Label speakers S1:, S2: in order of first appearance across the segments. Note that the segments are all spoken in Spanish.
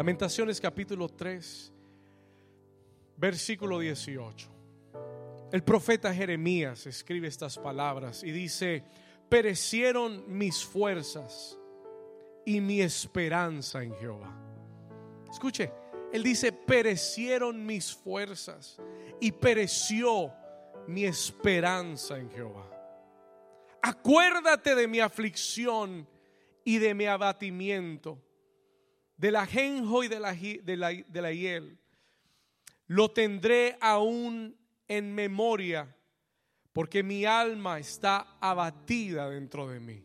S1: Lamentaciones capítulo 3, versículo 18. El profeta Jeremías escribe estas palabras y dice, perecieron mis fuerzas y mi esperanza en Jehová. Escuche, él dice, perecieron mis fuerzas y pereció mi esperanza en Jehová. Acuérdate de mi aflicción y de mi abatimiento, del ajenjo y de la, hiel. Lo tendré aún en memoria, porque mi alma está abatida dentro de mí.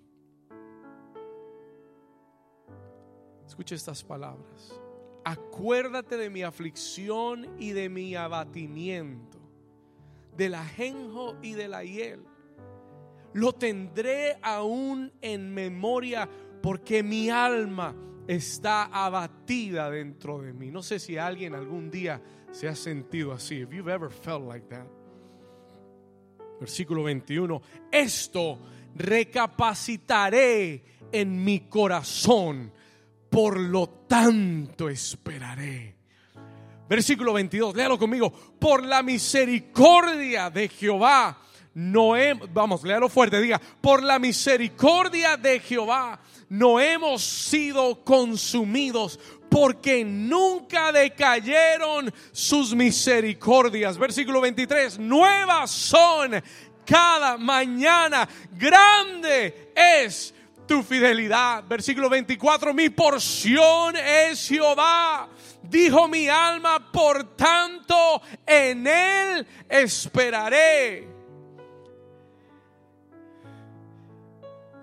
S1: Escuche estas palabras. Acuérdate de mi aflicción y de mi abatimiento, del ajenjo y de la hiel. Lo tendré aún en memoria porque mi alma está abatida dentro de mí. No sé si alguien algún día se ha sentido así. If you've ever felt like that. Versículo 21. Esto recapacitaré en mi corazón por lo tanto esperaré. Versículo 22, léalo conmigo. Por la misericordia de Jehová, no hemos, vamos, léalo fuerte, diga, por la misericordia de Jehová, no hemos sido consumidos porque nunca decayeron sus misericordias. Versículo 23, nuevas son cada mañana, grande es tu fidelidad. Versículo 24, mi porción es Jehová. Dijo mi alma, por tanto en él esperaré.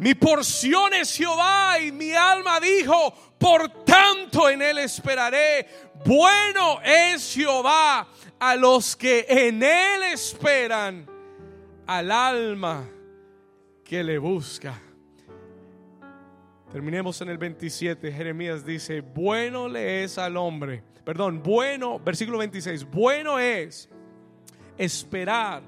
S1: Mi porción es Jehová y mi alma dijo, por tanto en él esperaré. Bueno es Jehová a los que en él esperan, al alma que le busca. Terminemos en el 27. Jeremías dice, bueno le es al hombre. Perdón, bueno, versículo 26. Bueno es esperar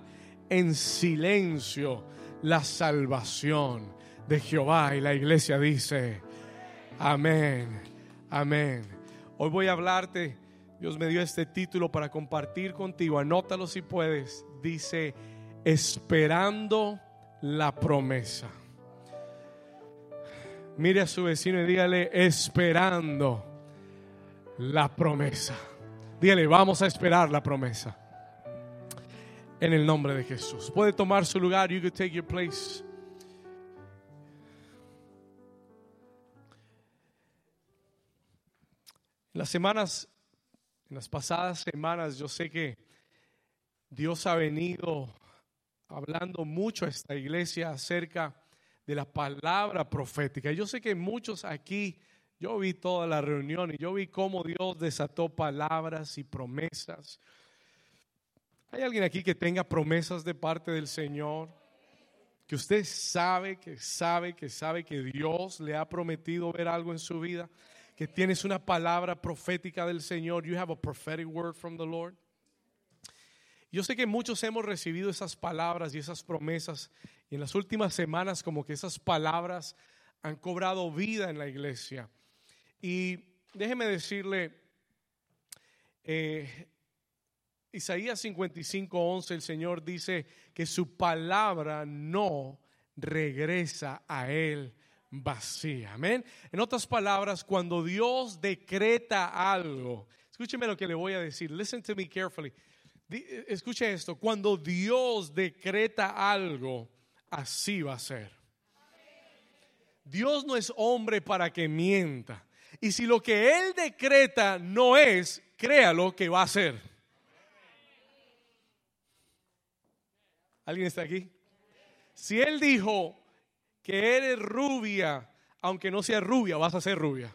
S1: en silencio la salvación de Jehová. Y la iglesia dice, amén, amén. Hoy voy a hablarte. Dios me dio este título para compartir contigo. Anótalo si puedes. Dice, esperando la promesa. Mire a su vecino y dígale, esperando la promesa. Dígale, vamos a esperar la promesa. En el nombre de Jesús. Puede tomar su lugar. You can take your place. En las semanas, en las pasadas semanas, yo sé que Dios ha venido hablando mucho a esta iglesia acerca de la palabra profética. Yo sé que muchos aquí, yo vi toda la reunión y yo vi cómo Dios desató palabras y promesas. ¿Hay alguien aquí que tenga promesas de parte del Señor? Que usted sabe, que sabe, que sabe que Dios le ha prometido ver algo en su vida, que tienes una palabra profética del Señor. You have a prophetic word from the Lord. Yo sé que muchos hemos recibido esas palabras y esas promesas y en las últimas semanas como que esas palabras han cobrado vida en la iglesia. Y déjeme decirle, eh, Isaías 55, 11, el Señor dice que su palabra no regresa a Él vacía. Amén. En otras palabras, cuando Dios decreta algo, escúcheme lo que le voy a decir. Listen to me carefully. Escuche esto, cuando Dios decreta algo, así va a ser. Dios no es hombre para que mienta. Y si lo que Él decreta no es, créalo que va a ser. ¿Alguien está aquí? Si Él dijo que eres rubia, aunque no sea rubia, vas a ser rubia.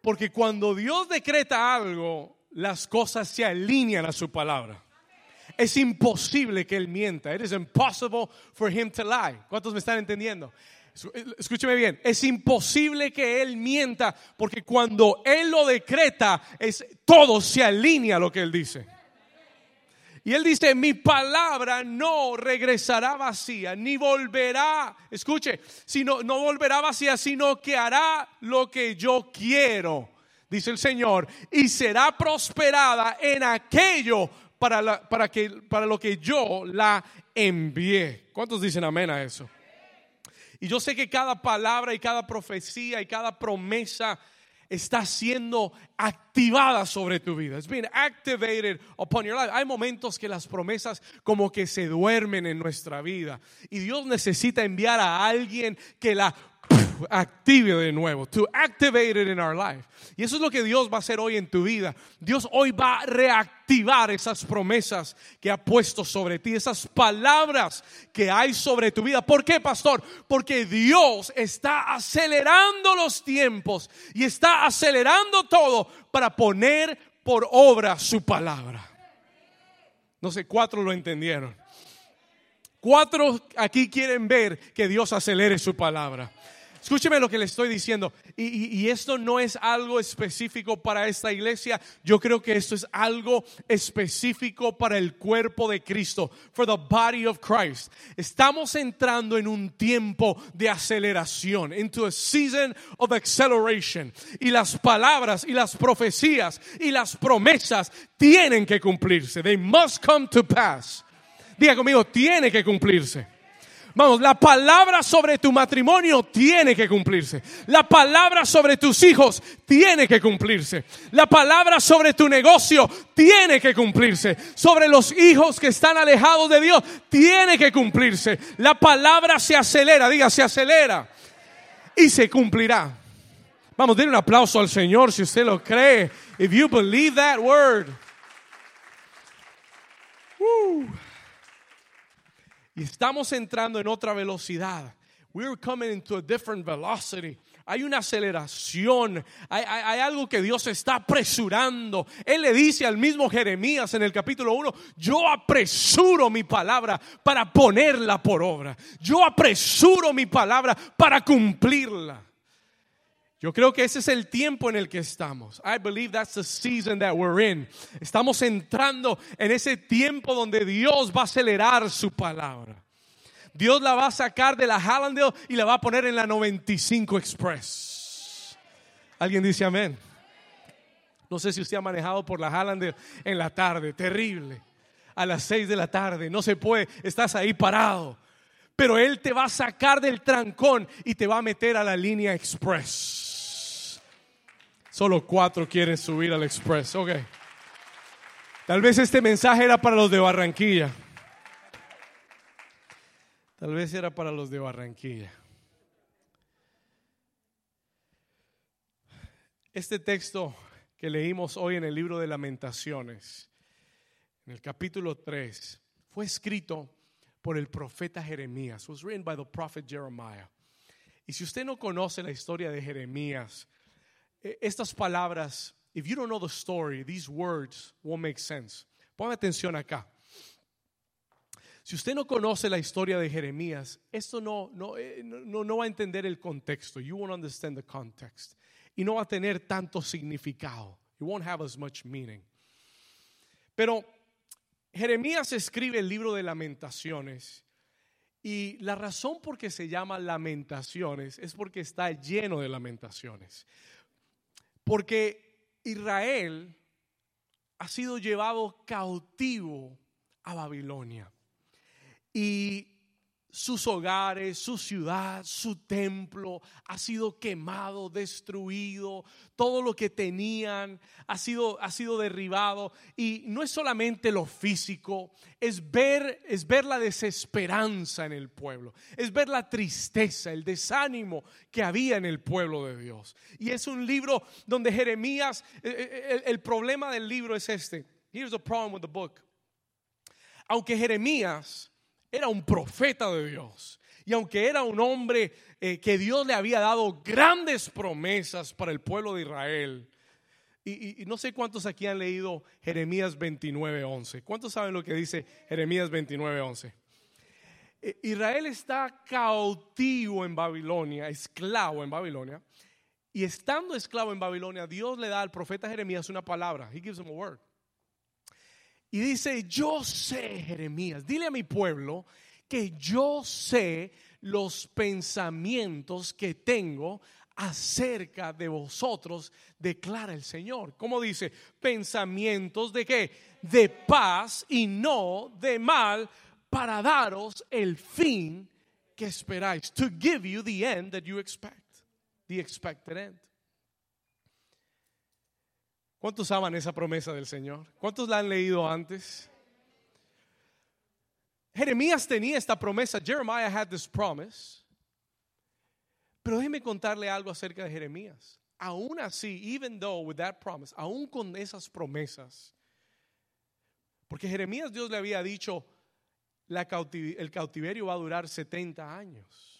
S1: Porque cuando Dios decreta algo, las cosas se alinean a su palabra. Es imposible que Él mienta. It is impossible for Him to lie. ¿Cuántos me están entendiendo? Escúcheme bien, es imposible que Él mienta porque cuando Él lo decreta, es, todo se alinea a lo que Él dice. Y él dice, mi palabra no regresará vacía, ni volverá, escuche, sino, no volverá vacía, sino que hará lo que yo quiero, dice el Señor, y será prosperada en aquello para, para, que, para lo que yo la envié. ¿Cuántos dicen amén a eso? Y yo sé que cada palabra y cada profecía y cada promesa está siendo activada sobre tu vida. It's being activated upon your life. Hay momentos que las promesas como que se duermen en nuestra vida y Dios necesita enviar a alguien que la active de nuevo, to activate it in our life. Y eso es lo que Dios va a hacer hoy en tu vida. Dios hoy va a reactivar esas promesas que ha puesto sobre ti, esas palabras que hay sobre tu vida. ¿Por qué, pastor? Porque Dios está acelerando los tiempos y está acelerando todo para poner por obra su palabra. No sé, cuatro lo entendieron. Cuatro aquí quieren ver que Dios acelere su palabra. Escúcheme lo que le estoy diciendo. Y, esto no es algo específico para esta iglesia. Yo creo que esto es algo específico para el cuerpo de Cristo. For the body of Christ. Estamos entrando en un tiempo de aceleración. Into a season of acceleration. Y las palabras y las profecías y las promesas tienen que cumplirse. They must come to pass. Diga conmigo, tiene que cumplirse. Vamos, la palabra sobre tu matrimonio tiene que cumplirse. La palabra sobre tus hijos tiene que cumplirse. La palabra sobre tu negocio tiene que cumplirse. Sobre los hijos que están alejados de Dios tiene que cumplirse. La palabra se acelera, diga, se acelera y se cumplirá. Vamos, denle un aplauso al Señor si usted lo cree. If you believe that word. Estamos entrando en otra velocidad. We're coming into a different velocity. Hay una aceleración, hay, hay, algo que Dios está apresurando. Él le dice al mismo Jeremías en el capítulo 1, yo apresuro mi palabra para ponerla por obra. Yo apresuro mi palabra para cumplirla. Yo creo que ese es el tiempo en el que estamos. I believe that's the season that we're in. Estamos entrando en ese tiempo donde Dios va a acelerar su palabra. Dios la va a sacar de la Hallandale y la va a poner en la 95 Express. ¿Alguien dice amén? No sé si usted ha manejado por la Hallandale en la tarde, terrible. A las 6 de la tarde, no se puede, estás ahí parado. Pero Él te va a sacar del trancón y te va a meter a la línea Express. Solo cuatro quieren subir al Express. Ok. Tal vez este mensaje era para los de Barranquilla. Tal vez era para los de Barranquilla. Este texto que leímos hoy en el libro de lamentaciones, en el capítulo 3, fue escrito por el profeta Jeremías. Was written by the prophet Jeremiah. Y si usted no conoce la historia de Jeremías, estas palabras, if you don't know the story, these words won't make sense. Ponga atención acá. Si usted no conoce la historia de Jeremías, esto no, no, eh, no, no va a entender el contexto. You won't understand the context. Y no va a tener tanto significado. It won't have as much meaning. Pero Jeremías escribe el libro de lamentaciones. Y la razón por que se llama lamentaciones es porque está lleno de lamentaciones. Porque Israel ha sido llevado cautivo a Babilonia. Y sus hogares, su ciudad, su templo ha sido quemado, destruido, todo lo que tenían ha sido, ha sido derribado. Y no es solamente lo físico, es ver, es ver la desesperanza en el pueblo, es ver la tristeza, el desánimo que había en el pueblo de Dios. Y es un libro donde Jeremías, el, eh, eh, el problema del libro es este. Here's the problem with the book. Aunque Jeremías era un profeta de Dios. Y aunque era un hombre eh, que Dios le había dado grandes promesas para el pueblo de Israel, y, no sé cuántos aquí han leído Jeremías 29:11. ¿Cuántos saben lo que dice Jeremías 29:11? Eh, Israel está cautivo en Babilonia, esclavo en Babilonia. Y estando esclavo en Babilonia, Dios le da al profeta Jeremías una palabra. He gives him a word. Y dice, yo sé, Jeremías, dile a mi pueblo que yo sé los pensamientos que tengo acerca de vosotros, declara el Señor. ¿Cómo dice? Pensamientos de qué? De paz y no de mal para daros el fin que esperáis. To give you the end that you expect. The expected end. ¿Cuántos aman esa promesa del Señor? ¿Cuántos la han leído antes? Jeremías tenía esta promesa. Jeremiah had this promise. Pero déjeme contarle algo acerca de Jeremías. Aún así, even though with that promise, aún con esas promesas, porque Jeremías Dios le había dicho, el cautiverio va a durar 70 años.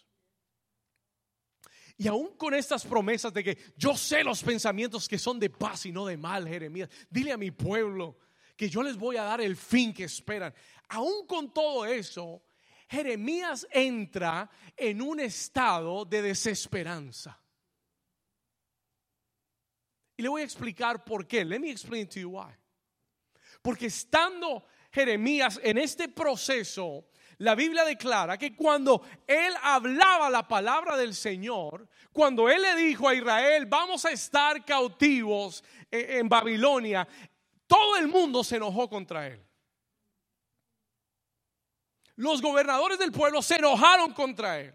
S1: Y aún con estas promesas de que yo sé los pensamientos que son de paz y no de mal, Jeremías, dile a mi pueblo que yo les voy a dar el fin que esperan. Aún con todo eso, Jeremías entra en un estado de desesperanza. Y le voy a explicar por qué. Let me explain to you why. Porque estando Jeremías en este proceso la Biblia declara que cuando él hablaba la palabra del Señor, cuando él le dijo a Israel, vamos a estar cautivos en Babilonia, todo el mundo se enojó contra él. Los gobernadores del pueblo se enojaron contra él.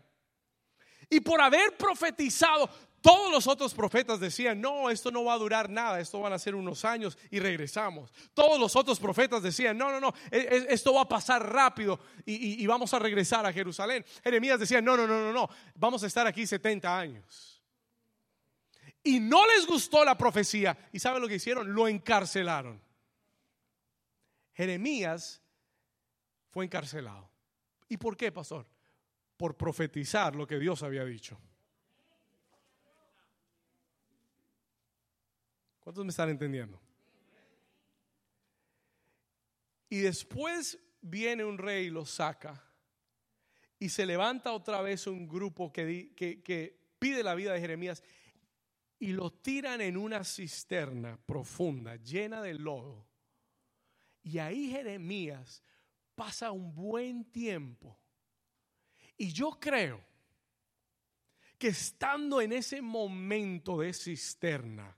S1: Y por haber profetizado, todos los otros profetas decían, no, esto no va a durar nada, esto van a ser unos años y regresamos. Todos los otros profetas decían, no, no, no, e, e, esto va a pasar rápido y, vamos a regresar a Jerusalén. Jeremías decía, no, no, no, no, no, vamos a estar aquí 70 años. Y no les gustó la profecía. ¿Y saben lo que hicieron? Lo encarcelaron. Jeremías fue encarcelado. ¿Y por qué, pastor? Por profetizar lo que Dios había dicho. ¿Cuántos me están entendiendo? Y después viene un rey y lo saca. Y se levanta otra vez un grupo que, pide la vida de Jeremías y lo tiran en una cisterna profunda, llena de lodo. Y ahí Jeremías pasa un buen tiempo. Y yo creo que estando en ese momento de cisterna,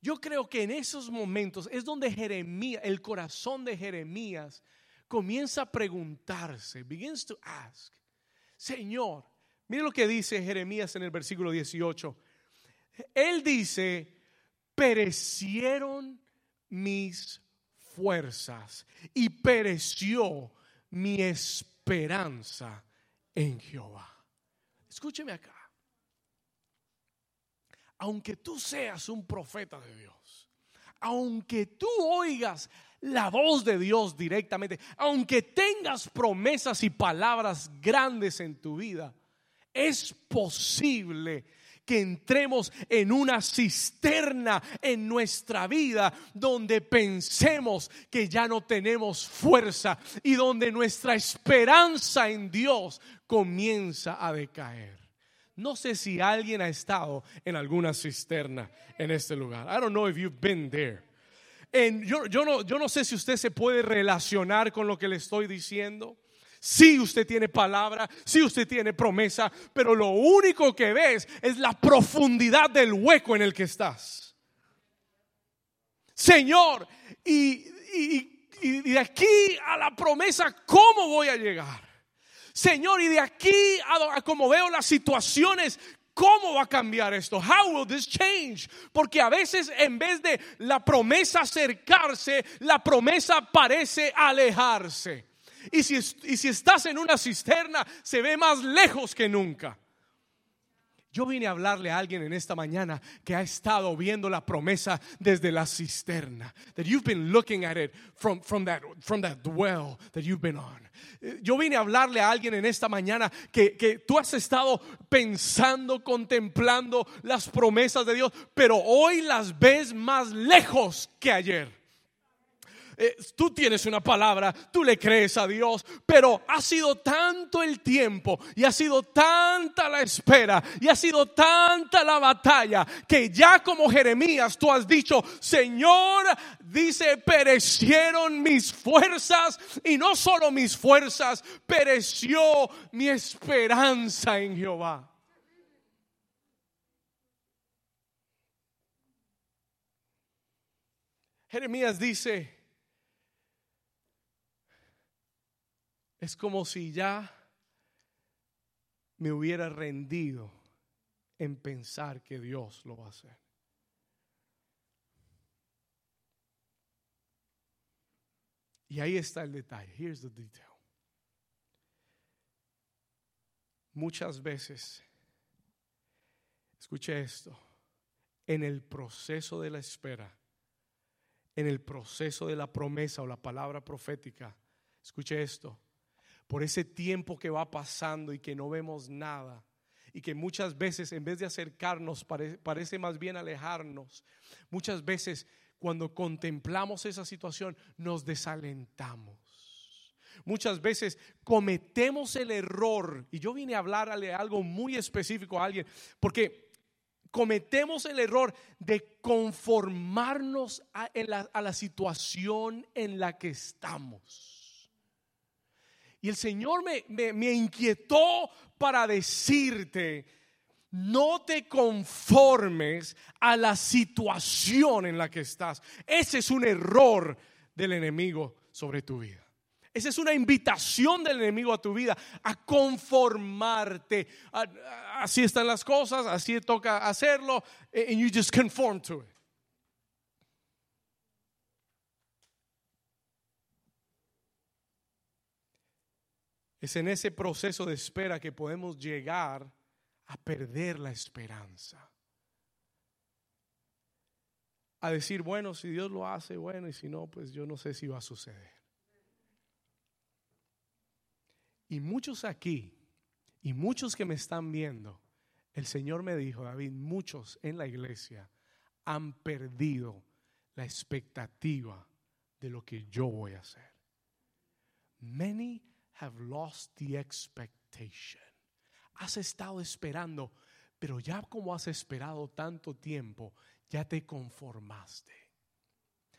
S1: yo creo que en esos momentos es donde Jeremías, el corazón de Jeremías, comienza a preguntarse, begins to ask, Señor, mire lo que dice Jeremías en el versículo 18. Él dice, perecieron mis fuerzas y pereció mi esperanza en Jehová. Escúcheme acá aunque tú seas un profeta de Dios, aunque tú oigas la voz de Dios directamente, aunque tengas promesas y palabras grandes en tu vida, es posible que entremos en una cisterna en nuestra vida donde pensemos que ya no tenemos fuerza y donde nuestra esperanza en Dios comienza a decaer. No sé si alguien ha estado en alguna cisterna en este lugar. I don't know if you've been there. yo, yo, no, yo no sé si usted se puede relacionar con lo que le estoy diciendo. Si usted tiene palabra, si usted tiene promesa, pero lo único que ves es la profundidad del hueco en el que estás. Señor, y, y de aquí a la promesa, ¿cómo voy a llegar? Señor, y de aquí a, como veo las situaciones, ¿Cómo va a cambiar esto? How will this change? Porque a veces en vez de la promesa acercarse, la promesa parece alejarse. Y si, y si estás en una cisterna, se ve más lejos que nunca. Yo vine a hablarle a alguien en esta mañana que ha estado viendo la promesa desde la cisterna. That you've been looking at it from, from, that, from that well that you've been on. Yo vine a hablarle a alguien en esta mañana que, que tú has estado pensando, contemplando las promesas de Dios, pero hoy las ves más lejos que ayer. Eh, tú tienes una palabra, tú le crees a Dios, pero ha sido tanto el tiempo y ha sido tanta la espera y ha sido tanta la batalla que ya como Jeremías tú has dicho, Señor, dice, perecieron mis fuerzas y no solo mis fuerzas, pereció mi esperanza en Jehová. Jeremías dice, es como si ya me hubiera rendido en pensar que Dios lo va a hacer. Y ahí está el detalle. Here's the detail. Muchas veces, escuche esto, en el proceso de la espera, en el proceso de la promesa o la palabra profética, escuche esto, por ese tiempo que va pasando y que no vemos nada y que muchas veces en vez de acercarnos parece, más bien alejarnos, muchas veces cuando contemplamos esa situación nos desalentamos. Muchas veces cometemos el error, y yo vine a hablarle algo muy específico a alguien, porque cometemos el error de conformarnos a la situación en la que estamos. Y el Señor me, me, inquietó para decirte, no te conformes a la situación en la que estás. Ese es un error del enemigo sobre tu vida. Esa es una invitación del enemigo a tu vida, a conformarte. Así están las cosas, así toca hacerlo, and you just conform to it. Es en ese proceso de espera que podemos llegar a perder la esperanza. A decir, bueno, si Dios lo hace, bueno, y si no, pues yo no sé si va a suceder. Y muchos aquí, y muchos que me están viendo, el Señor me dijo, David, muchos en la iglesia han perdido la expectativa de lo que yo voy a hacer. Many have lost the expectation. Has estado esperando, pero ya como has esperado tanto tiempo, ya te conformaste.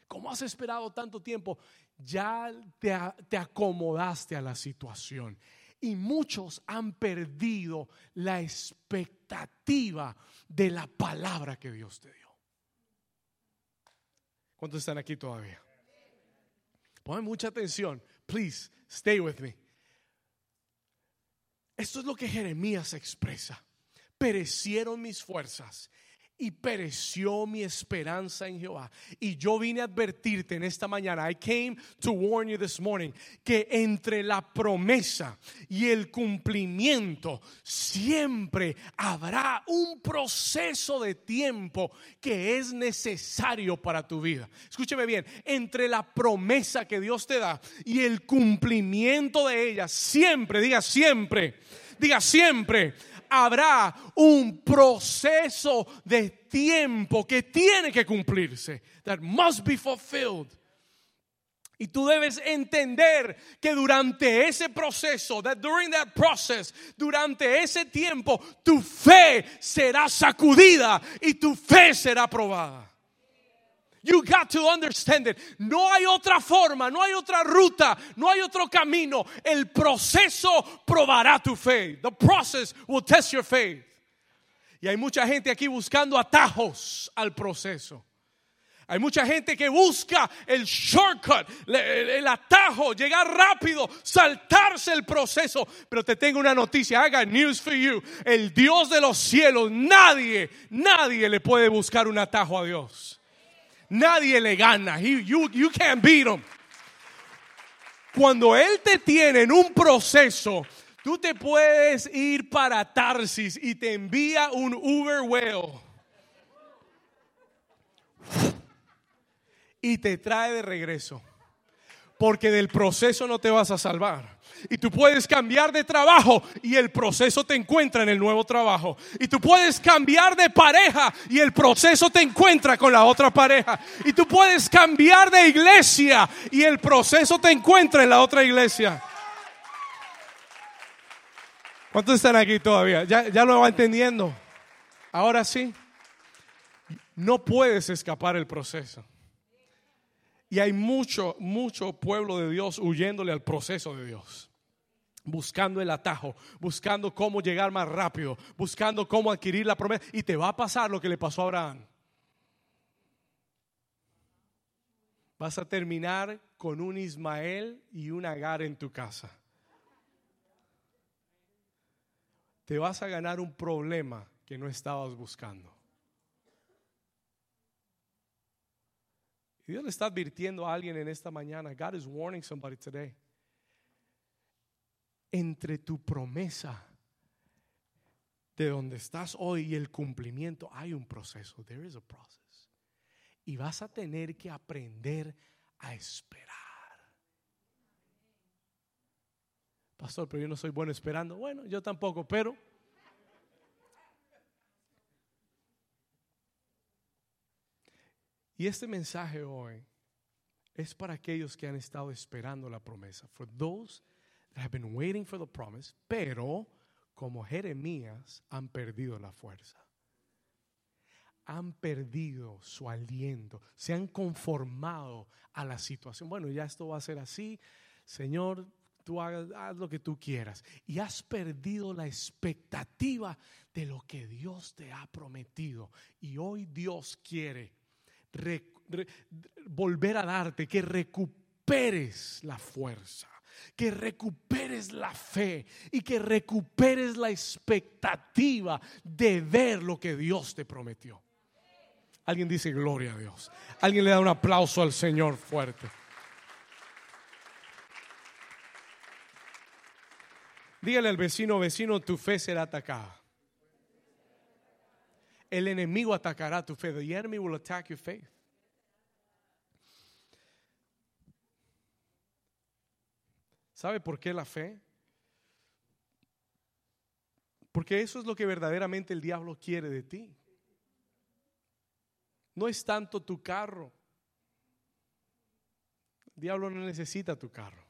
S1: Como has esperado tanto tiempo, ya te, te acomodaste a la situación. Y muchos han perdido la expectativa de la palabra que Dios te dio. ¿Cuántos están aquí todavía? Ponen mucha atención. Please, stay with me. Esto es lo que Jeremías expresa. Perecieron mis fuerzas y pereció mi esperanza en Jehová. Y yo vine a advertirte en esta mañana, I came to warn you this morning, que entre la promesa y el cumplimiento siempre habrá un proceso de tiempo que es necesario para tu vida. Escúcheme bien, entre la promesa que Dios te da y el cumplimiento de ella, siempre, diga siempre, diga siempre, habrá un proceso de tiempo que tiene que cumplirse. That must be fulfilled. Y tú debes entender que durante ese proceso, that during that process, durante ese tiempo, tu fe será sacudida y tu fe será probada. You got to understand it. No hay otra forma, no hay otra ruta, no hay otro camino. El proceso probará tu fe. The process will test your faith. Y hay mucha gente aquí buscando atajos al proceso. Hay mucha gente que busca el shortcut, el, atajo, llegar rápido, saltarse el proceso. Pero te tengo una noticia, haga news for you. El Dios de los cielos, nadie, nadie le puede buscar un atajo a Dios. Nadie le gana. you, you can't beat him. Cuando Él te tiene en un proceso, tú te puedes ir para Tarsis y te envía un Uber Whale. Y te trae de regreso. Porque del proceso no te vas a salvar. Y tú puedes cambiar de trabajo y el proceso te encuentra en el nuevo trabajo. Y tú puedes cambiar de pareja y el proceso te encuentra con la otra pareja. Y tú puedes cambiar de iglesia y el proceso te encuentra en la otra iglesia. ¿Cuántos están aquí todavía? ¿Ya, ya lo va entendiendo? Ahora sí. No puedes escapar el proceso. Y hay mucho, mucho pueblo de Dios huyéndole al proceso de Dios. Buscando el atajo, buscando cómo llegar más rápido, buscando cómo adquirir la promesa. Y te va a pasar lo que le pasó a Abraham. Vas a terminar con un Ismael y un Agar en tu casa. Te vas a ganar un problema que no estabas buscando. Dios le está advirtiendo a alguien en esta mañana. God is warning somebody today. Entre tu promesa de donde estás hoy y el cumplimiento hay un proceso. There is a process. Y vas a tener que aprender a esperar. Pastor, pero yo no soy bueno esperando. Bueno, yo tampoco, pero Y este mensaje hoy es para aquellos que han estado esperando la promesa. For those that have been waiting for the promise, pero como Jeremías han perdido la fuerza. Han perdido su aliento, se han conformado a la situación. Bueno, ya esto va a ser así. Señor, tú hagas, haz lo que tú quieras. Y has perdido la expectativa de lo que Dios te ha prometido. Y hoy Dios quiere volver a darte, que recuperes la fuerza, que recuperes la fe y que recuperes la expectativa de ver lo que Dios te prometió. Alguien dice gloria a Dios. Alguien le da un aplauso al Señor fuerte. Dígale al vecino, vecino, tu fe será atacada. El enemigo atacará tu fe. The enemy will attack your faith. ¿Sabe por qué la fe? Porque eso es lo que verdaderamente el diablo quiere de ti. No es tanto tu carro. El diablo no necesita tu carro,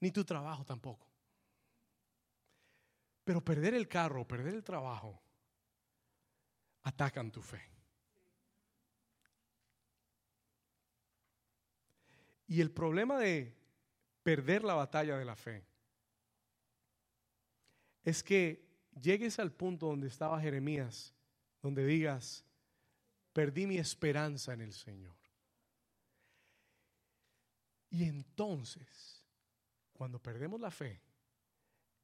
S1: ni tu trabajo tampoco. Pero perder el carro, perder el trabajo, atacan tu fe. Y el problema de perder la batalla de la fe es que llegues al punto donde estaba Jeremías, donde digas, perdí mi esperanza en el Señor. Y entonces, cuando perdemos la fe,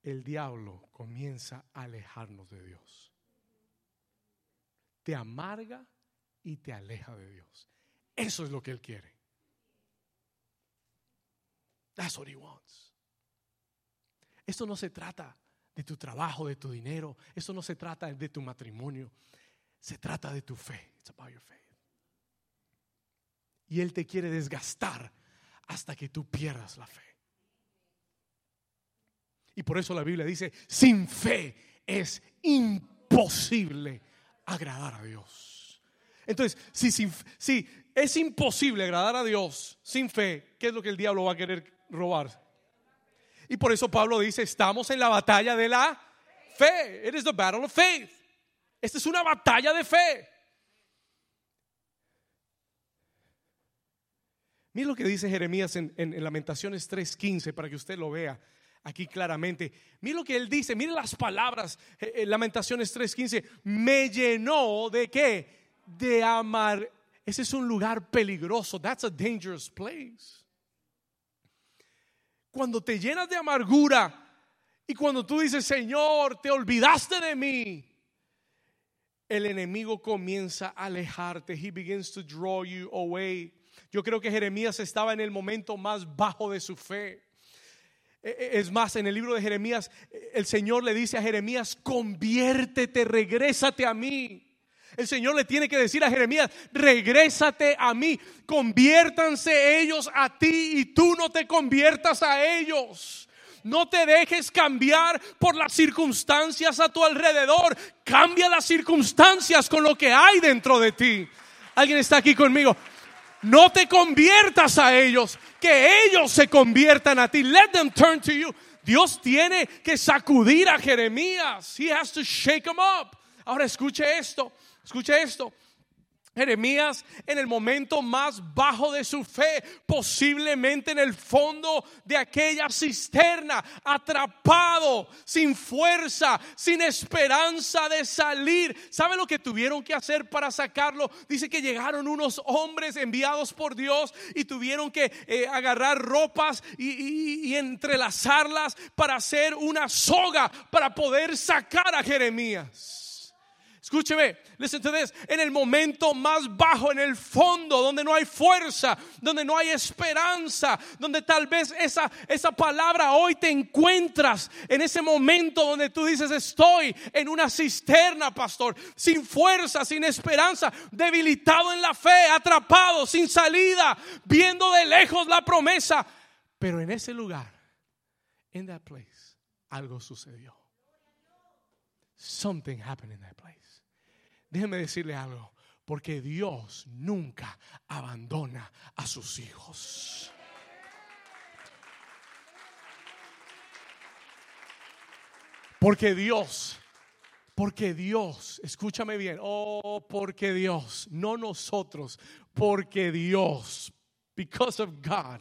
S1: el diablo comienza a alejarnos de Dios te amarga y te aleja de Dios. Eso es lo que Él quiere. That's what He wants. Esto no se trata de tu trabajo, de tu dinero. Esto no se trata de tu matrimonio. Se trata de tu fe. It's about your faith. Y Él te quiere desgastar hasta que tú pierdas la fe. Y por eso la Biblia dice, sin fe es imposible agradar a Dios. Entonces, si, es imposible agradar a Dios sin fe, ¿qué es lo que el diablo va a querer robar? Y por eso Pablo dice, estamos en la batalla de la fe. It the battle of faith. Esta es una batalla de fe. Mira lo que dice Jeremías en, en Lamentaciones 3:15 para que usted lo vea aquí claramente. Mire lo que él dice, mire las palabras, eh, eh, Lamentaciones 3:15, me llenó de qué? De amar. Ese es un lugar peligroso. That's a dangerous place. Cuando te llenas de amargura y cuando tú dices, Señor, te olvidaste de mí, el enemigo comienza a alejarte. He begins to draw you away. Yo creo que Jeremías estaba en el momento más bajo de su fe. E, e, es más, en el libro de Jeremías, el Señor le dice a Jeremías, conviértete, regrésate a mí. El Señor le tiene que decir a Jeremías, regrésate a mí, conviértanse ellos a ti y tú no te conviertas a ellos. No te dejes cambiar por las circunstancias a tu alrededor. Cambia las circunstancias con lo que hay dentro de ti. ¿Alguien está aquí conmigo? No te conviertas a ellos, que ellos se conviertan a ti. Let them turn to you. Dios tiene que sacudir a Jeremías. He has to shake him up. Ahora escuche esto, escuche esto. Jeremías en el momento más bajo de su fe, posiblemente en el fondo de aquella cisterna, atrapado, sin fuerza, sin esperanza de salir. ¿Sabe lo que tuvieron que hacer para sacarlo? Dice que llegaron unos hombres enviados por Dios y tuvieron que eh, agarrar ropas y, y entrelazarlas para hacer una soga para poder sacar a Jeremías. Escúcheme, listen to this. En el momento más bajo, en el fondo, donde no hay fuerza, donde no hay esperanza, donde tal vez esa, esa palabra hoy te encuentras en ese momento donde tú dices, estoy en una cisterna, pastor, sin fuerza, sin esperanza, debilitado en la fe, atrapado, sin salida, viendo de lejos la promesa. Pero en ese lugar, en that place, algo sucedió. Something happened in that place. Déjeme decirle algo, porque Dios nunca abandona a sus hijos. Porque Dios, porque Dios, escúchame bien, oh, porque Dios, no nosotros, porque Dios, because of God,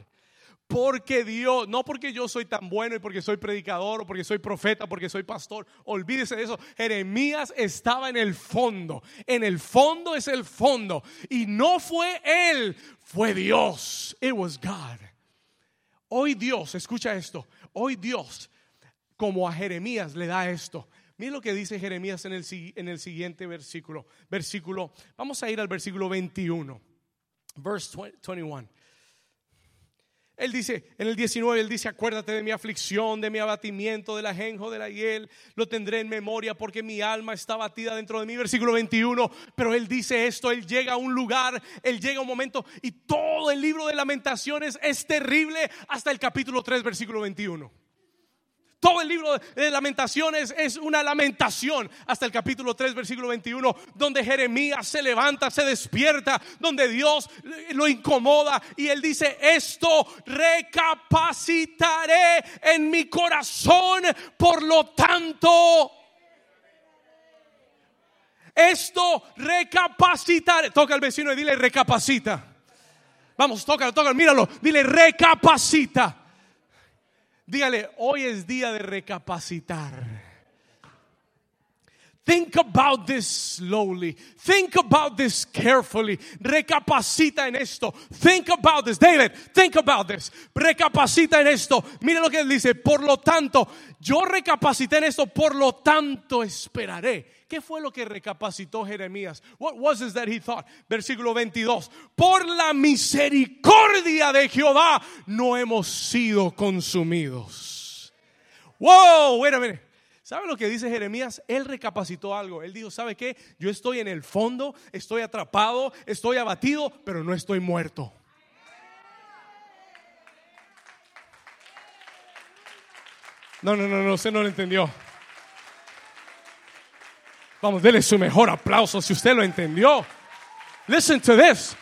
S1: porque Dios, no porque yo soy tan bueno y porque soy predicador o porque soy profeta, porque soy pastor. Olvídese de eso. Jeremías estaba en el fondo. En el fondo es el fondo. Y no fue él, fue Dios. It was God. Hoy Dios, escucha esto. Hoy Dios, como a Jeremías le da esto. Mira lo que dice Jeremías en el, en el siguiente versículo. Versículo, vamos a ir al versículo 21. Verse 21. Él dice, en el 19, él dice, acuérdate de mi aflicción, de mi abatimiento, del ajenjo, de la hiel, lo tendré en memoria porque mi alma está batida dentro de mí. Versículo 21, pero él dice esto, él llega a un lugar, él llega a un momento y todo el libro de lamentaciones es terrible hasta el capítulo 3, versículo 21. Todo el libro de lamentaciones es una lamentación hasta el capítulo 3, versículo 21, donde Jeremías se levanta, se despierta, donde Dios lo incomoda y él dice, esto recapacitaré en mi corazón, por lo tanto... Esto recapacitaré. Toca al vecino y dile recapacita. Vamos, tócalo, tócalo, míralo. Dile recapacita. Dígale, hoy es día de recapacitar. Think about this slowly. Think about this carefully. Recapacita en esto. Think about this. David, think about this. Recapacita en esto. Mire lo que él dice. Por lo tanto, yo recapacité en esto. Por lo tanto, esperaré ¿Qué fue lo que recapacitó Jeremías? What was it that he thought? Versículo 22. Por la misericordia de Jehová no hemos sido consumidos. Wow, wait a minute. ¿Sabe lo que dice Jeremías? Él recapacitó algo. Él dijo, ¿sabe qué? Yo estoy en el fondo, estoy atrapado, estoy abatido, pero no estoy muerto. No, no, no, no, usted no lo entendió. Vamos, dele su mejor aplauso si usted lo entendió. Listen to this.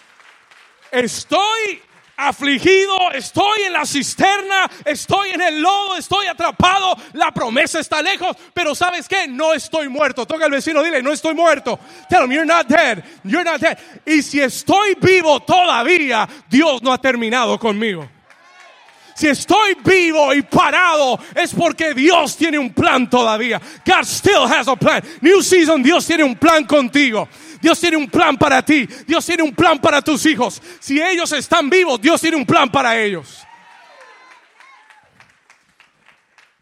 S1: Estoy afligido, estoy en la cisterna, estoy en el lodo, estoy atrapado, la promesa está lejos, pero ¿sabes qué? No estoy muerto. Toca al vecino, dile, no estoy muerto. Tell him, you're not dead, you're not dead. Y si estoy vivo todavía, Dios no ha terminado conmigo. Si estoy vivo y parado es porque Dios tiene un plan todavía. God still has a plan. New season, Dios tiene un plan contigo. Dios tiene un plan para ti. Dios tiene un plan para tus hijos. Si ellos están vivos, Dios tiene un plan para ellos.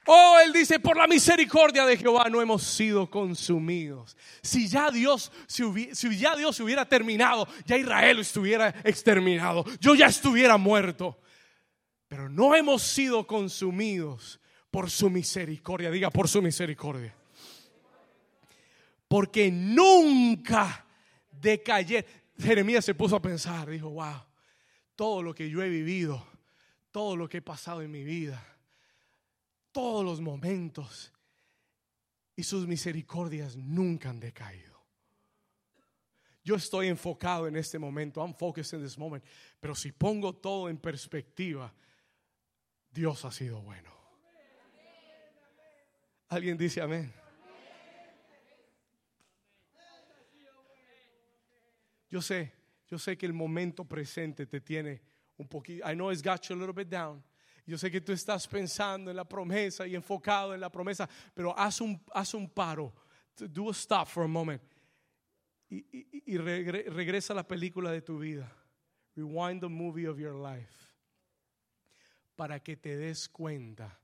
S1: Oh, él dice, por la misericordia de Jehová no hemos sido consumidos. Si ya Dios, si, si ya Dios hubiera terminado, ya Israel estuviera exterminado. Yo ya estuviera muerto pero no hemos sido consumidos por su misericordia. Diga, por su misericordia. Porque nunca decayera. Jeremías se puso a pensar, dijo, wow, todo lo que yo he vivido, todo lo que he pasado en mi vida, todos los momentos y sus misericordias nunca han decaído. Yo estoy enfocado en este momento, I'm focused in this moment, pero si pongo todo en perspectiva, Dios ha sido bueno. ¿Alguien dice amén? Yo sé, yo sé que el momento presente te tiene un poquito. I know it's got you a little bit down. Yo sé que tú estás pensando en la promesa y enfocado en la promesa, pero haz un, haz un paro. Do a stop for a moment. Y, y, y regresa a la película de tu vida. Rewind the movie of your life. Para que te des cuenta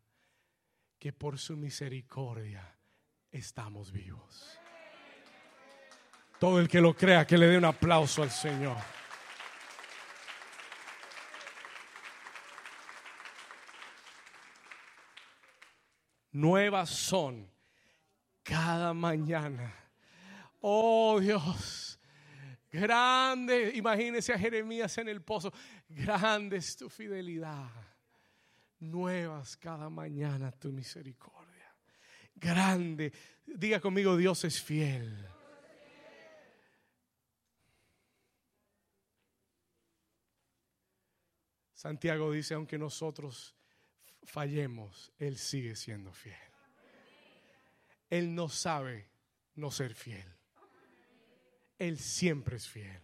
S1: que por su misericordia estamos vivos. Todo el que lo crea, que le dé un aplauso al Señor. Nuevas son cada mañana. Oh Dios, grande, imagínese a Jeremías en el pozo, grande es tu fidelidad. Nuevas cada mañana tu misericordia. Grande, diga conmigo, Dios es fiel. Santiago dice, aunque nosotros fallemos, Él sigue siendo fiel. Él no sabe no ser fiel. Él siempre es fiel.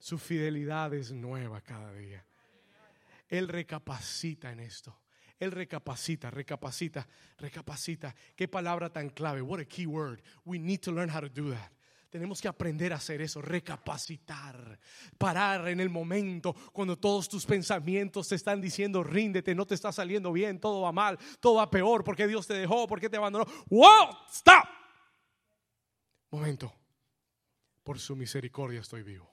S1: Su fidelidad es nueva cada día. Él recapacita en esto. Él recapacita, recapacita, recapacita. Qué palabra tan clave. What a key word. We need to learn how to do that. Tenemos que aprender a hacer eso, recapacitar, parar en el momento cuando todos tus pensamientos te están diciendo, ríndete, no te está saliendo bien, todo va mal, todo va peor, porque Dios te dejó, porque te abandonó. ¡Wow! ¡Stop! Momento, por su misericordia estoy vivo.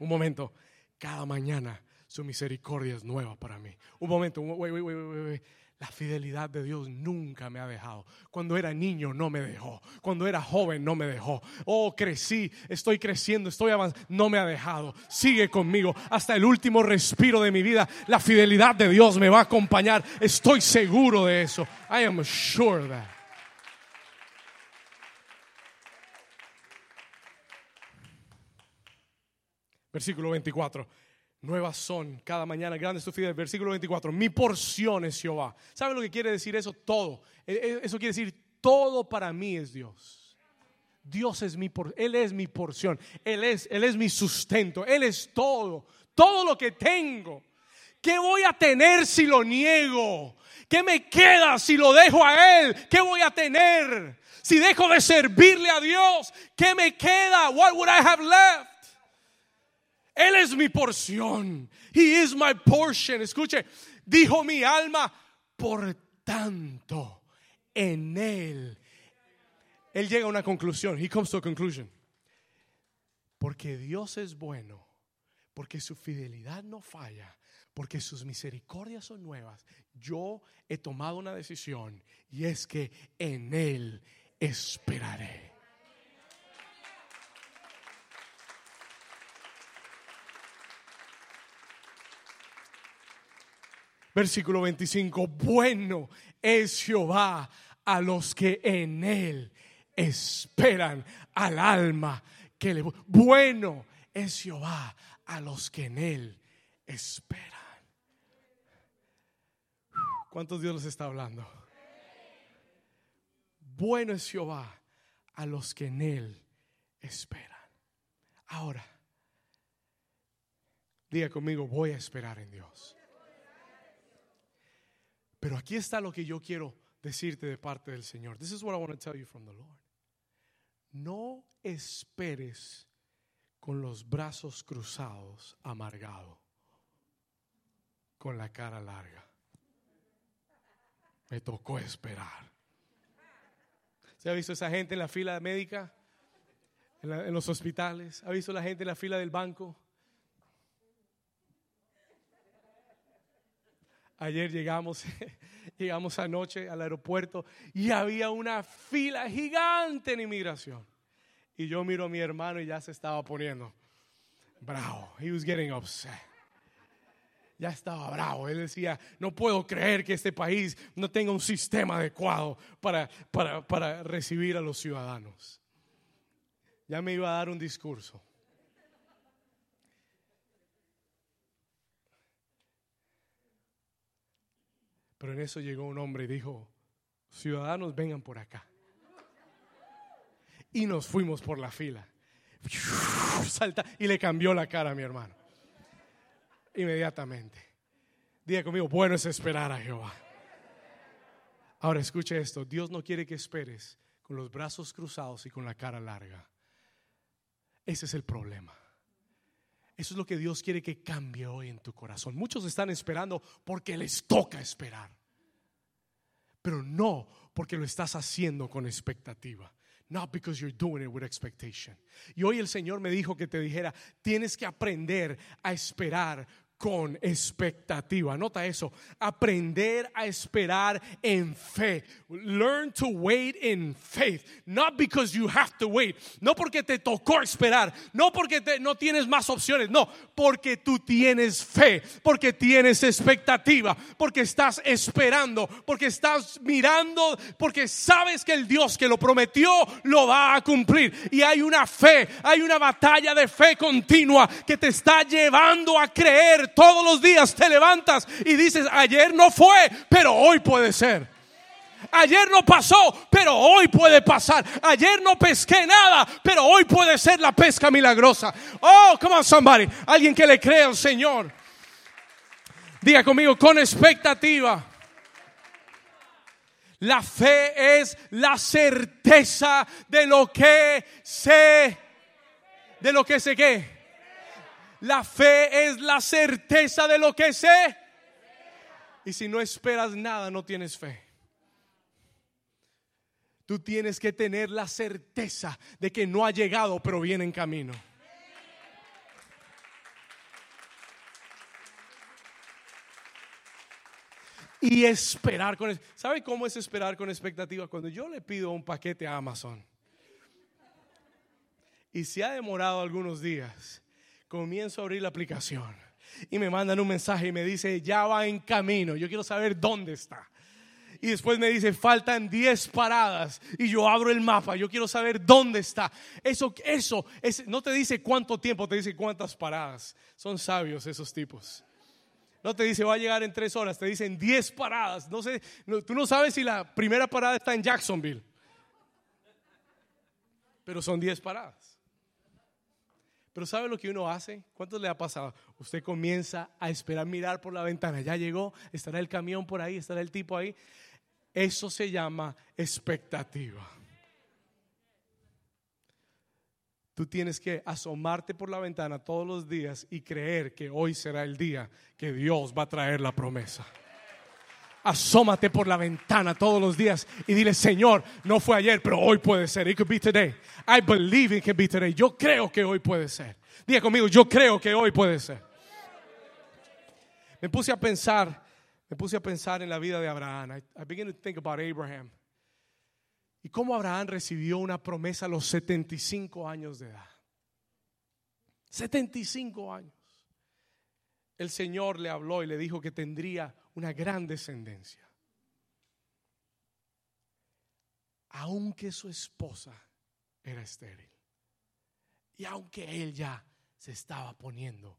S1: Un momento, cada mañana su misericordia es nueva para mí. Un momento, wait, wait, wait. La fidelidad de Dios nunca me ha dejado. Cuando era niño no me dejó. Cuando era joven no me dejó. Oh, crecí, estoy creciendo, estoy avanzando. No me ha dejado. Sigue conmigo hasta el último respiro de mi vida. La fidelidad de Dios me va a acompañar. Estoy seguro de eso. I am sure that. Versículo 24 nuevas son cada mañana, grande es tu fidelidad. Versículo 24, mi porción es Jehová. ¿Saben lo que quiere decir eso? Todo. E, e, eso quiere decir, todo para mí es Dios. Dios es mi porción, Él es mi porción, Él es, Él es mi sustento, Él es todo, todo lo que tengo. ¿Qué voy a tener si lo niego? ¿Qué me queda si lo dejo a Él? ¿Qué voy a tener? Si dejo de servirle a Dios, ¿qué me queda? What would I have left? Él es mi porción. He is my portion. Escuche, dijo mi alma, por tanto, en Él. Él llega a una conclusión. He comes to a conclusion. Porque Dios es bueno, porque su fidelidad no falla, porque sus misericordias son nuevas. Yo he tomado una decisión y es que en Él esperaré. Versículo 25, bueno es Jehová a los que en él esperan, al alma que le... Bueno es Jehová a los que en él esperan. ¿Cuántos Dios les está hablando? Bueno es Jehová a los que en él esperan. Ahora, diga conmigo, voy a esperar en Dios. Pero aquí está lo que yo quiero decirte de parte del Señor. This is what I want to tell you from the Lord. No esperes con los brazos cruzados, amargado, con la cara larga. Me tocó esperar. ¿Se ha visto esa gente en la fila médica? En, en los hospitales. ¿Ha visto la gente en la fila del banco? Ayer llegamos, llegamos anoche al aeropuerto y había una fila gigante en inmigración. Y yo miro a mi hermano y ya se estaba poniendo bravo. He was getting upset. Ya estaba bravo. Él decía, no puedo creer que este país no tenga un sistema adecuado para, para, para recibir a los ciudadanos. Ya me iba a dar un discurso. Pero en eso llegó un hombre y dijo, ciudadanos vengan por acá. Y nos fuimos por la fila. Salta y le cambió la cara a mi hermano. Inmediatamente. Diga conmigo, bueno es esperar a Jehová. Ahora escuche esto, Dios no quiere que esperes con los brazos cruzados y con la cara larga. Ese es el problema. Eso es lo que Dios quiere que cambie hoy en tu corazón. Muchos están esperando porque les toca esperar, pero no porque lo estás haciendo con expectativa. Not because you're doing it with expectation. Y hoy el Señor me dijo que te dijera, tienes que aprender a esperar con expectativa. Nota eso. Aprender a esperar en fe. Learn to wait in faith. Not because you have to wait. No porque te tocó esperar. No porque no tienes más opciones. No, porque tú tienes fe. Porque tienes expectativa. Porque estás esperando. Porque estás mirando. Porque sabes que el Dios que lo prometió lo va a cumplir. Y hay una fe. Hay una batalla de fe continua que te está llevando a creer todos los días te levantas y dices, ayer no fue, pero hoy puede ser. Ayer no pasó, pero hoy puede pasar. Ayer no pesqué nada, pero hoy puede ser la pesca milagrosa. Oh, come on somebody. Alguien que le crea al Señor. Diga conmigo, con expectativa. La fe es la certeza de lo que sé, de lo que sé que la fe es la certeza de lo que sé. Y si no esperas nada, no tienes fe. Tú tienes que tener la certeza de que no ha llegado, pero viene en camino. Y esperar con... ¿Sabe cómo es esperar con expectativa? Cuando yo le pido un paquete a Amazon y se ha demorado algunos días, comienzo a abrir la aplicación y me mandan un mensaje y me dice, ya va en camino, yo quiero saber dónde está. Y después me dice, faltan 10 paradas. Y yo abro el mapa, yo quiero saber dónde está. Eso, eso, no te dice cuánto tiempo, te dice cuántas paradas. Son sabios esos tipos. No te dice, va a llegar en 3 horas, te dicen 10 paradas. No sé, tú no sabes si la primera parada está en Jacksonville. Pero son 10 paradas. Pero ¿sabe lo que uno hace? ¿Cuánto le ha pasado? Usted comienza a esperar mirar por la ventana. Ya llegó, estará el camión por ahí, estará el tipo ahí. Eso se llama expectativa. Tú tienes que asomarte por la ventana todos los días y creer que hoy será el día que Dios va a traer la promesa asómate por la ventana todos los días y dile, Señor, no fue ayer, pero hoy puede ser. It could be today. I believe it can be today. Yo creo que hoy puede ser. Diga conmigo, yo creo que hoy puede ser. Me puse a pensar, me puse a pensar en la vida de Abraham. I, I began to think about Abraham. Y cómo Abraham recibió una promesa a los 75 años de edad. 75 años. El Señor le habló y le dijo que tendría una gran descendencia. Aunque su esposa era estéril. Y aunque él ya se estaba poniendo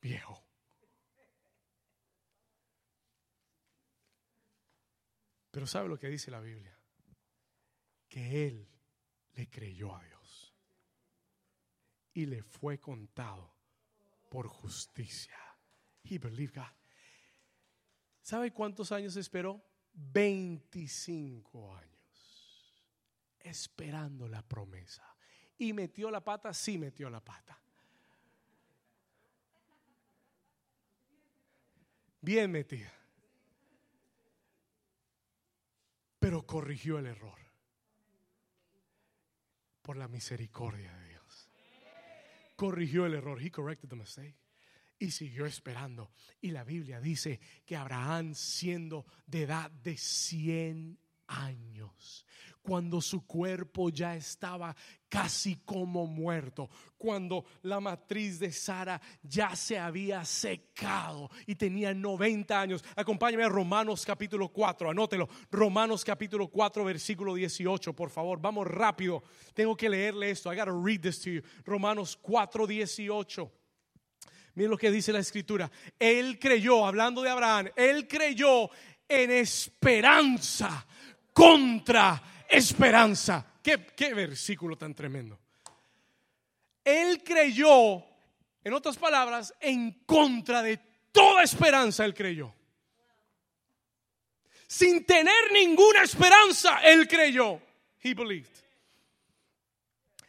S1: viejo. Pero ¿sabe lo que dice la Biblia? Que él le creyó a Dios. Y le fue contado por justicia. He believed God. ¿Sabe cuántos años esperó? 25 años. Esperando la promesa. ¿Y metió la pata? Sí metió la pata. Bien metida. Pero corrigió el error. Por la misericordia de Dios. Corrigió el error. He corrected the mistake y siguió esperando. Y la Biblia dice que Abraham, siendo de edad de 100 años, cuando su cuerpo ya estaba casi como muerto, cuando la matriz de Sara ya se había secado y tenía 90 años. Acompáñame a Romanos capítulo 4, anótelo. Romanos capítulo 4, versículo 18, por favor. Vamos rápido. Tengo que leerle esto. I gotta read this to you. Romanos 4, 18. Miren lo que dice la escritura. Él creyó, hablando de Abraham, él creyó en esperanza contra esperanza. ¿Qué, qué versículo tan tremendo. Él creyó, en otras palabras, en contra de toda esperanza, él creyó. Sin tener ninguna esperanza, él creyó. He believed.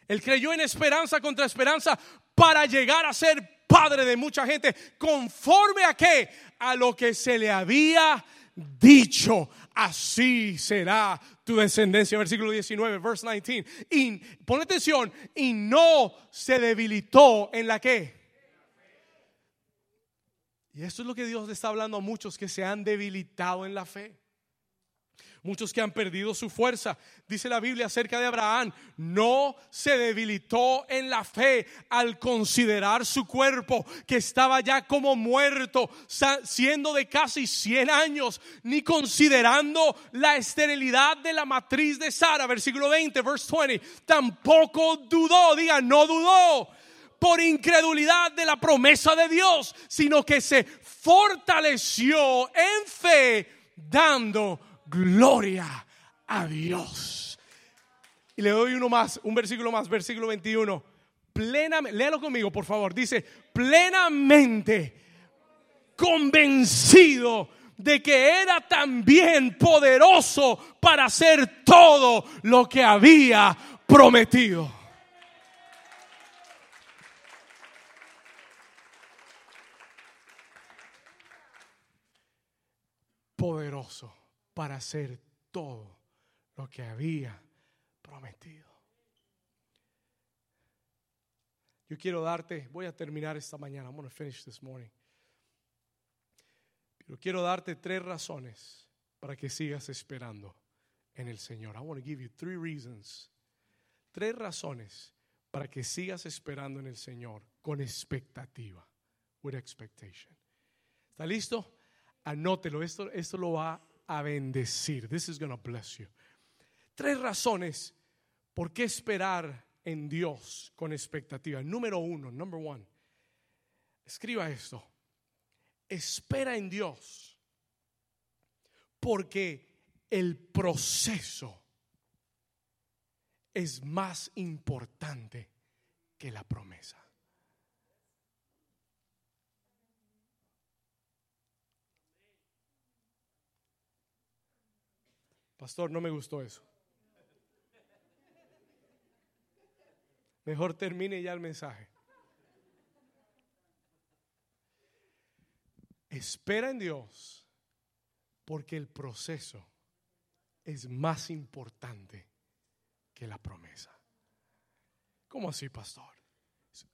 S1: Él creyó en esperanza contra esperanza para llegar a ser padre de mucha gente, conforme a qué? A lo que se le había dicho, así será tu descendencia. Versículo 19, verse 19. Y pon atención, y no se debilitó en la que. Y esto es lo que Dios le está hablando a muchos que se han debilitado en la fe muchos que han perdido su fuerza. Dice la Biblia acerca de Abraham, no se debilitó en la fe al considerar su cuerpo que estaba ya como muerto, siendo de casi 100 años, ni considerando la esterilidad de la matriz de Sara, versículo 20, verse 20, tampoco dudó, diga, no dudó por incredulidad de la promesa de Dios, sino que se fortaleció en fe dando gloria a Dios. Y le doy uno más, un versículo más, versículo 21. Plenamente, léalo conmigo, por favor. Dice, plenamente convencido de que era también poderoso para hacer todo lo que había prometido. Poderoso para hacer todo lo que había prometido. Yo quiero darte, voy a terminar esta mañana, I'm going to finish this morning. Pero quiero darte tres razones para que sigas esperando en el Señor. I want to give you three reasons. Tres razones para que sigas esperando en el Señor con expectativa, with expectation. ¿Está listo? Anótelo, esto, esto lo va a bendecir. This is going to bless you. Tres razones por qué esperar en Dios con expectativa. Número uno, number one. Escriba esto. Espera en Dios porque el proceso es más importante que la promesa. Pastor, no me gustó eso. Mejor termine ya el mensaje. Espera en Dios porque el proceso es más importante que la promesa. ¿Cómo así, pastor?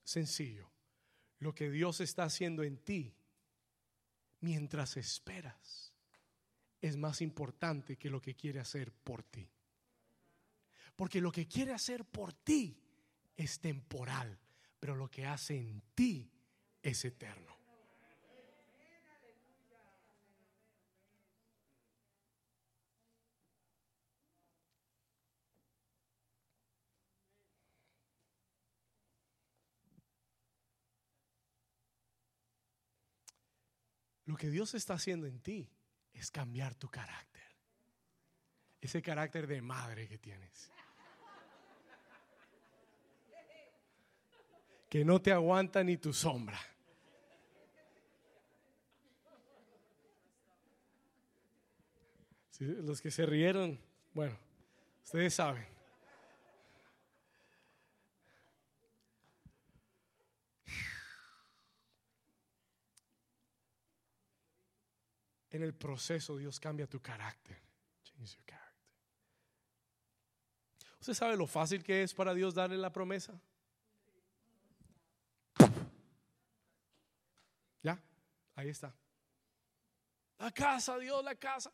S1: Sencillo. Lo que Dios está haciendo en ti mientras esperas es más importante que lo que quiere hacer por ti. Porque lo que quiere hacer por ti es temporal, pero lo que hace en ti es eterno. Lo que Dios está haciendo en ti es cambiar tu carácter. Ese carácter de madre que tienes. Que no te aguanta ni tu sombra. los que se rieron, bueno, ustedes saben. en el proceso Dios cambia tu carácter. Change your character. ¿Usted sabe lo fácil que es para Dios darle la promesa? Ya, ahí está. La casa, Dios, la casa.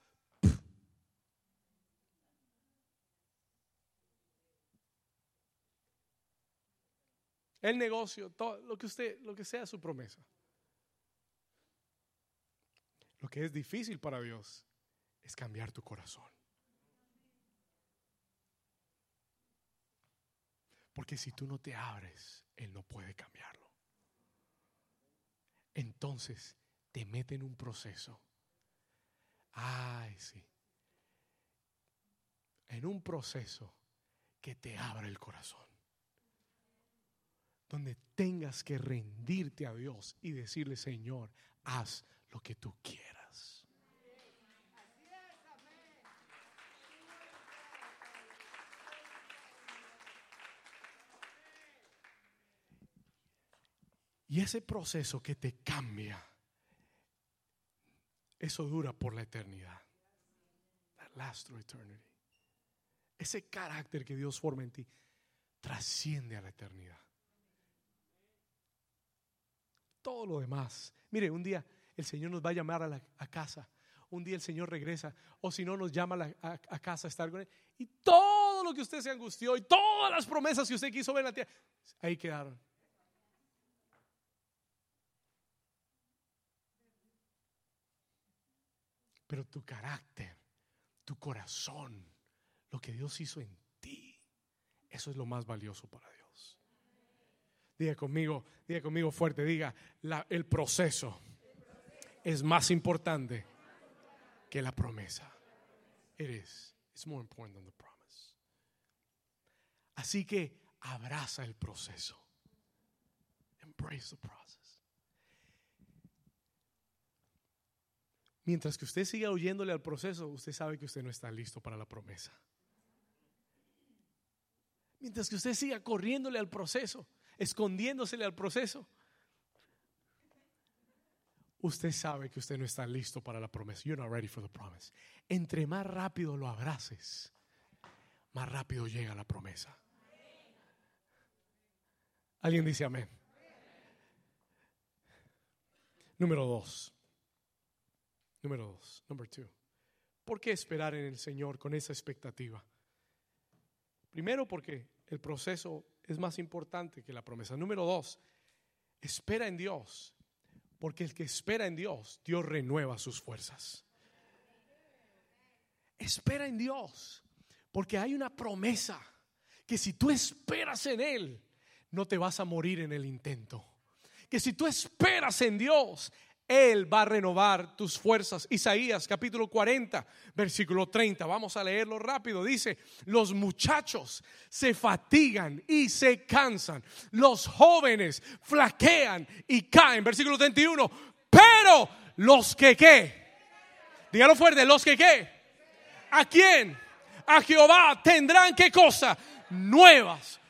S1: El negocio, todo, lo que usted, lo que sea su promesa. Lo que es difícil para Dios es cambiar tu corazón. Porque si tú no te abres, Él no puede cambiarlo. Entonces te mete en un proceso. Ay, sí. En un proceso que te abra el corazón. Donde tengas que rendirte a Dios y decirle, Señor, haz lo que tú quieras. Y ese proceso que te cambia, eso dura por la eternidad. That eternity. Ese carácter que Dios forma en ti trasciende a la eternidad. Todo lo demás. Mire, un día el Señor nos va a llamar a, casa. Un día el Señor regresa. O si no, nos llama a, casa a estar con Él. Y todo lo que usted se angustió y todas las promesas que usted quiso ver en la tierra, ahí quedaron. Pero tu carácter, tu corazón, lo que Dios hizo en ti, eso es lo más valioso para Dios. Diga conmigo, diga conmigo fuerte, diga, el proceso es más importante que la promesa. It is. It's more important than the promise. Así que abraza el proceso. Embrace the process. Mientras que usted siga huyéndole al proceso, usted sabe que usted no está listo para la promesa. Mientras que usted siga corriéndole al proceso, escondiéndosele al proceso, usted sabe que usted no está listo para la promesa. You're not ready for the promise. Entre más rápido lo abraces, más rápido llega la promesa. ¿Alguien dice amén? Número dos. Número dos. Number two. ¿Por qué esperar en el Señor con esa expectativa? Primero porque el proceso es más importante que la promesa. Número dos, espera en Dios. Porque el que espera en Dios, Dios renueva sus fuerzas. Espera en Dios. Porque hay una promesa que si tú esperas en Él, no te vas a morir en el intento. Que si tú esperas en Dios, él va a renovar tus fuerzas. Isaías capítulo 40, versículo 30. Vamos a leerlo rápido. Dice, los muchachos se fatigan y se cansan. Los jóvenes flaquean y caen. Versículo 31. Pero los que qué. Dígalo fuerte, los que qué. ¿A quién? A Jehová tendrán qué cosa? Nuevas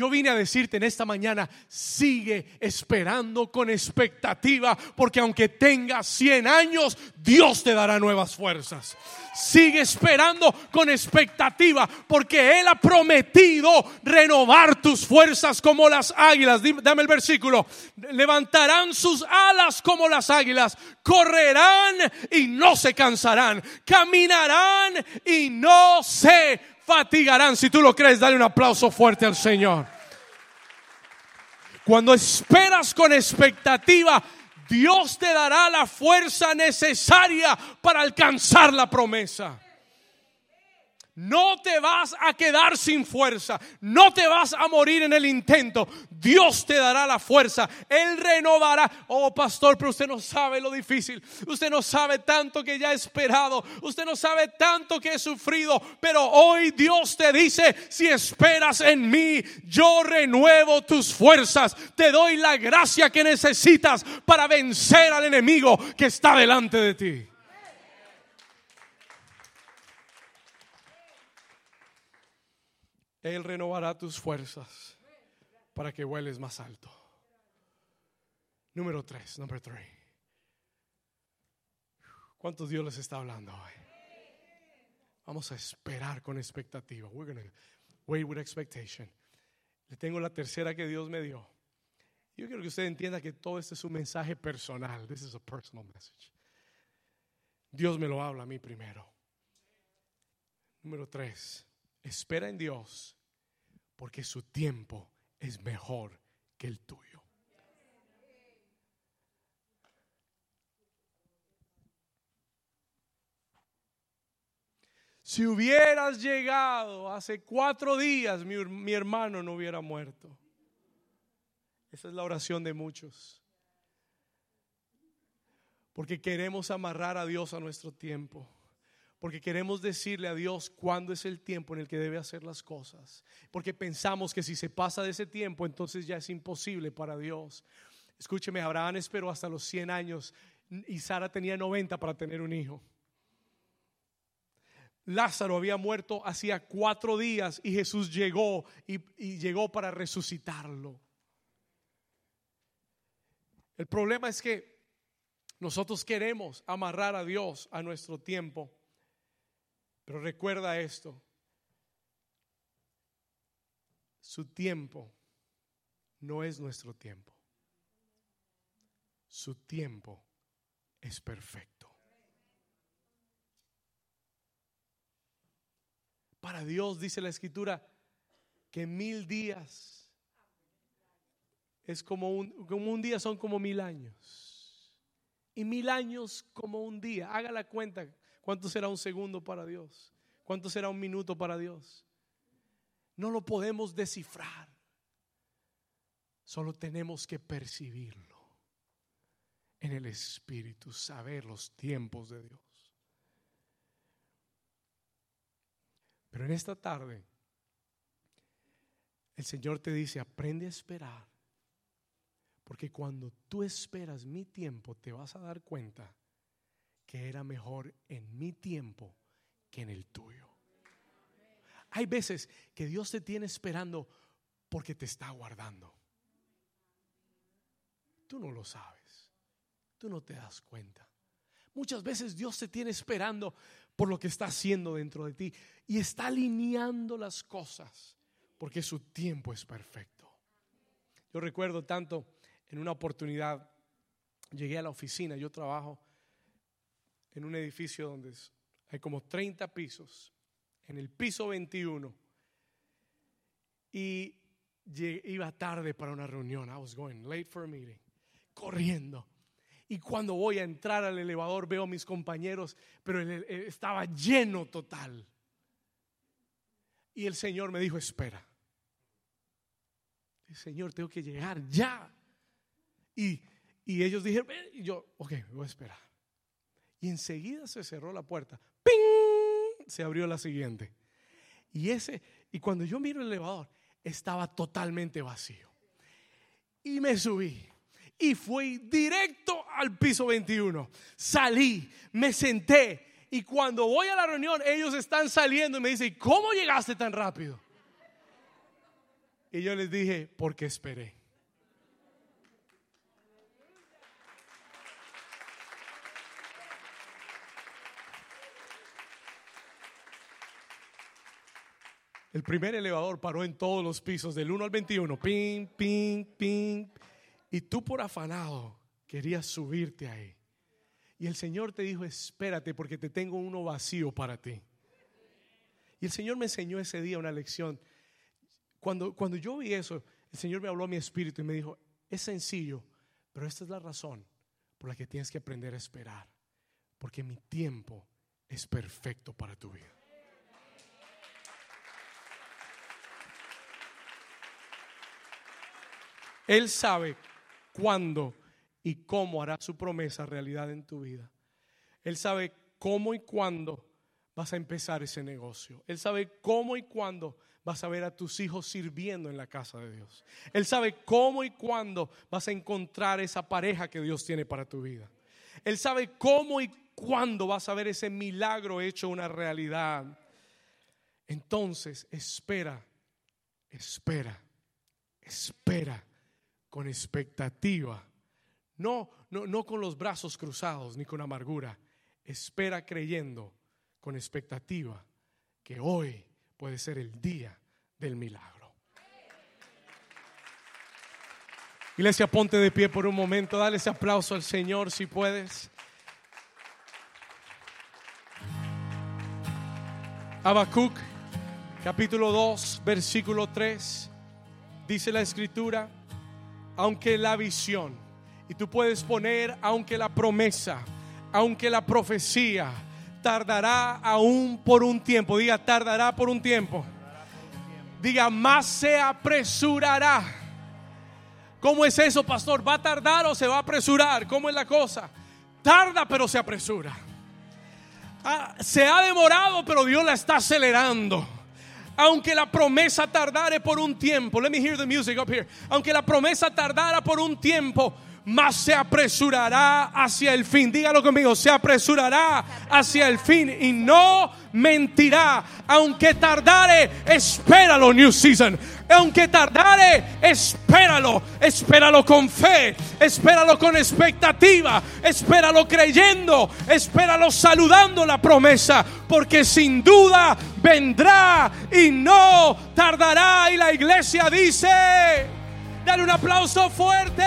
S1: yo vine a decirte en esta mañana, sigue esperando con expectativa, porque aunque tengas 100 años, Dios te dará nuevas fuerzas. Sigue esperando con expectativa, porque Él ha prometido renovar tus fuerzas como las águilas. Dame el versículo. Levantarán sus alas como las águilas, correrán y no se cansarán, caminarán y no se fatigarán. Si tú lo crees, dale un aplauso fuerte al Señor. Cuando esperas con expectativa, Dios te dará la fuerza necesaria para alcanzar la promesa. No te vas a quedar sin fuerza, no te vas a morir en el intento. Dios te dará la fuerza, Él renovará. Oh, pastor, pero usted no sabe lo difícil, usted no sabe tanto que ya he esperado, usted no sabe tanto que he sufrido, pero hoy Dios te dice, si esperas en mí, yo renuevo tus fuerzas, te doy la gracia que necesitas para vencer al enemigo que está delante de ti. Él renovará tus fuerzas para que vueles más alto. Número tres, number three. ¿Cuántos Dios les está hablando hoy? Vamos a esperar con expectativa. We're gonna wait with expectation. Le tengo la tercera que Dios me dio. Yo quiero que usted entienda que todo este es un mensaje personal. This is a personal message. Dios me lo habla a mí primero. Número tres. Espera en Dios porque su tiempo es mejor que el tuyo. Si hubieras llegado hace cuatro días, mi, hermano no hubiera muerto. Esa es la oración de muchos. Porque queremos amarrar a Dios a nuestro tiempo. Porque queremos decirle a Dios cuándo es el tiempo en el que debe hacer las cosas. Porque pensamos que si se pasa de ese tiempo, entonces ya es imposible para Dios. Escúcheme, Abraham esperó hasta los 100 años y Sara tenía 90 para tener un hijo. Lázaro había muerto hacía cuatro días y Jesús llegó y, y, llegó para resucitarlo. El problema es que nosotros queremos amarrar a Dios a nuestro tiempo pero recuerda esto, su tiempo no es nuestro tiempo. Su tiempo es perfecto. Para Dios, dice la escritura, que mil días es como un, como un día, son como mil años. Y mil años como un día. Haga la cuenta ¿Cuánto será un segundo para Dios? ¿Cuánto será un minuto para Dios? No lo podemos descifrar. Solo tenemos que percibirlo en el Espíritu, saber los tiempos de Dios. Pero en esta tarde, el Señor te dice, aprende a esperar. Porque cuando tú esperas mi tiempo, te vas a dar cuenta que era mejor en mi tiempo que en el tuyo. Hay veces que Dios te tiene esperando porque te está guardando. Tú no lo sabes. Tú no te das cuenta. Muchas veces Dios te tiene esperando por lo que está haciendo dentro de ti y está alineando las cosas porque su tiempo es perfecto. Yo recuerdo tanto en una oportunidad, llegué a la oficina, yo trabajo en un edificio donde hay como 30 pisos, en el piso 21, y iba tarde para una reunión. I was going late for a meeting, corriendo. Y cuando voy a entrar al elevador veo a mis compañeros, pero estaba lleno total. Y el Señor me dijo, espera. El Señor, tengo que llegar ya. Y, y ellos dijeron, y yo, ok, voy a esperar. Y enseguida se cerró la puerta. ¡Ping! Se abrió la siguiente. Y ese, y cuando yo miro el elevador, estaba totalmente vacío. Y me subí. Y fui directo al piso 21. Salí, me senté. Y cuando voy a la reunión, ellos están saliendo y me dicen, ¿cómo llegaste tan rápido? Y yo les dije, porque esperé. El primer elevador paró en todos los pisos, del 1 al 21, ping, ping, ping. Y tú por afanado querías subirte ahí. Y el Señor te dijo, espérate porque te tengo uno vacío para ti. Y el Señor me enseñó ese día una lección. Cuando, cuando yo vi eso, el Señor me habló a mi espíritu y me dijo, es sencillo, pero esta es la razón por la que tienes que aprender a esperar. Porque mi tiempo es perfecto para tu vida. Él sabe cuándo y cómo hará su promesa realidad en tu vida. Él sabe cómo y cuándo vas a empezar ese negocio. Él sabe cómo y cuándo vas a ver a tus hijos sirviendo en la casa de Dios. Él sabe cómo y cuándo vas a encontrar esa pareja que Dios tiene para tu vida. Él sabe cómo y cuándo vas a ver ese milagro hecho una realidad. Entonces, espera, espera, espera con expectativa. No, no, no con los brazos cruzados ni con amargura. Espera creyendo con expectativa que hoy puede ser el día del milagro. Iglesia, ponte de pie por un momento. Dale ese aplauso al Señor si puedes. Habacuc, capítulo 2, versículo 3. Dice la escritura aunque la visión, y tú puedes poner, aunque la promesa, aunque la profecía, tardará aún por un tiempo. Diga, tardará por un tiempo. Diga, más se apresurará. ¿Cómo es eso, pastor? ¿Va a tardar o se va a apresurar? ¿Cómo es la cosa? Tarda, pero se apresura. Ah, se ha demorado, pero Dios la está acelerando. Aunque la promesa tardare por un tiempo, let me hear the music up here. Aunque la promesa tardara por un tiempo, más se apresurará hacia el fin. Dígalo conmigo, se apresurará hacia el fin y no mentirá. Aunque tardare, espéralo, New Season. Aunque tardare, espéralo. Espéralo con fe. Espéralo con expectativa. Espéralo creyendo. Espéralo saludando la promesa. Porque sin duda vendrá y no tardará. Y la iglesia dice, dale un aplauso fuerte.